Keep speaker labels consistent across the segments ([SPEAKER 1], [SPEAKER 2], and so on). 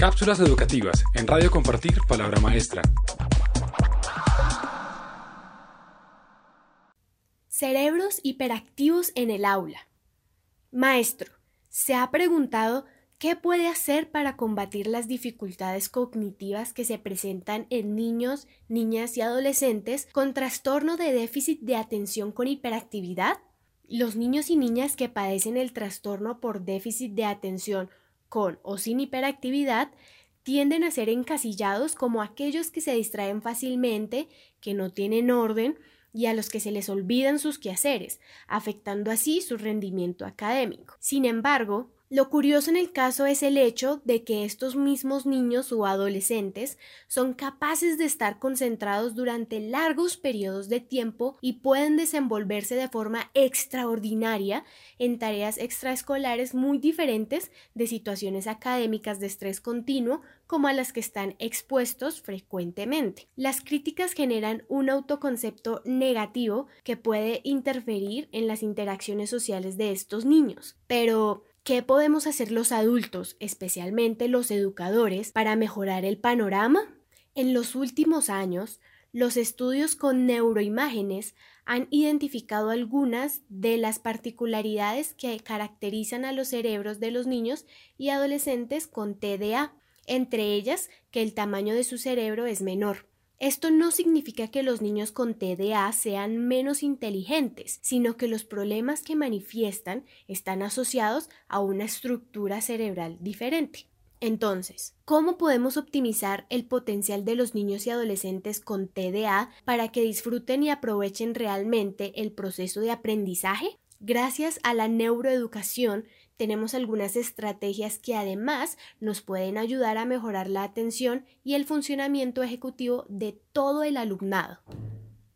[SPEAKER 1] Cápsulas educativas en Radio Compartir Palabra Maestra.
[SPEAKER 2] Cerebros hiperactivos en el aula. Maestro, ¿se ha preguntado qué puede hacer para combatir las dificultades cognitivas que se presentan en niños, niñas y adolescentes con trastorno de déficit de atención con hiperactividad? Los niños y niñas que padecen el trastorno por déficit de atención con o sin hiperactividad tienden a ser encasillados como aquellos que se distraen fácilmente, que no tienen orden y a los que se les olvidan sus quehaceres, afectando así su rendimiento académico. Sin embargo, lo curioso en el caso es el hecho de que estos mismos niños o adolescentes son capaces de estar concentrados durante largos periodos de tiempo y pueden desenvolverse de forma extraordinaria en tareas extraescolares muy diferentes de situaciones académicas de estrés continuo como a las que están expuestos frecuentemente. Las críticas generan un autoconcepto negativo que puede interferir en las interacciones sociales de estos niños. Pero ¿Qué podemos hacer los adultos, especialmente los educadores, para mejorar el panorama? En los últimos años, los estudios con neuroimágenes han identificado algunas de las particularidades que caracterizan a los cerebros de los niños y adolescentes con TDA, entre ellas que el tamaño de su cerebro es menor. Esto no significa que los niños con TDA sean menos inteligentes, sino que los problemas que manifiestan están asociados a una estructura cerebral diferente. Entonces, ¿cómo podemos optimizar el potencial de los niños y adolescentes con TDA para que disfruten y aprovechen realmente el proceso de aprendizaje? Gracias a la neuroeducación tenemos algunas estrategias que además nos pueden ayudar a mejorar la atención y el funcionamiento ejecutivo de todo el alumnado.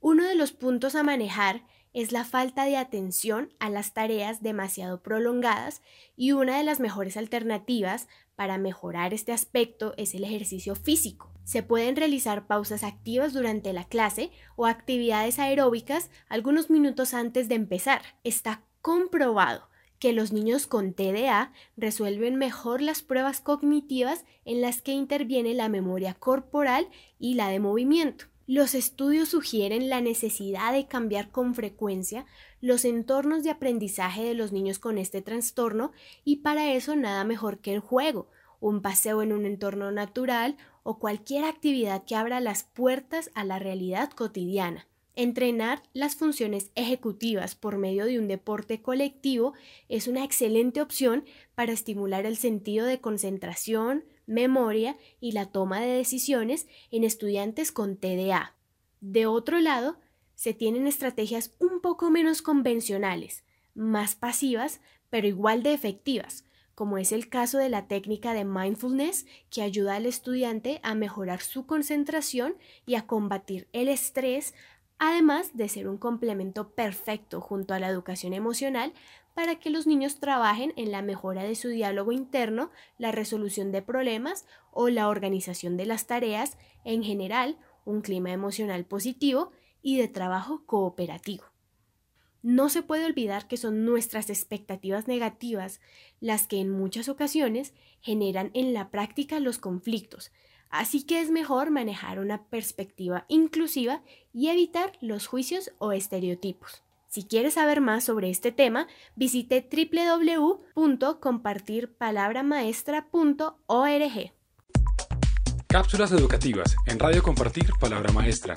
[SPEAKER 2] Uno de los puntos a manejar es la falta de atención a las tareas demasiado prolongadas y una de las mejores alternativas para mejorar este aspecto es el ejercicio físico. Se pueden realizar pausas activas durante la clase o actividades aeróbicas algunos minutos antes de empezar. Está comprobado que los niños con TDA resuelven mejor las pruebas cognitivas en las que interviene la memoria corporal y la de movimiento. Los estudios sugieren la necesidad de cambiar con frecuencia los entornos de aprendizaje de los niños con este trastorno y para eso nada mejor que el juego, un paseo en un entorno natural o cualquier actividad que abra las puertas a la realidad cotidiana. Entrenar las funciones ejecutivas por medio de un deporte colectivo es una excelente opción para estimular el sentido de concentración, memoria y la toma de decisiones en estudiantes con TDA. De otro lado, se tienen estrategias un poco menos convencionales, más pasivas, pero igual de efectivas, como es el caso de la técnica de mindfulness que ayuda al estudiante a mejorar su concentración y a combatir el estrés además de ser un complemento perfecto junto a la educación emocional para que los niños trabajen en la mejora de su diálogo interno, la resolución de problemas o la organización de las tareas, en general, un clima emocional positivo y de trabajo cooperativo. No se puede olvidar que son nuestras expectativas negativas las que en muchas ocasiones generan en la práctica los conflictos, Así que es mejor manejar una perspectiva inclusiva y evitar los juicios o estereotipos. Si quieres saber más sobre este tema, visite www.compartirpalabramaestra.org.
[SPEAKER 1] Cápsulas educativas en Radio Compartir Palabra Maestra.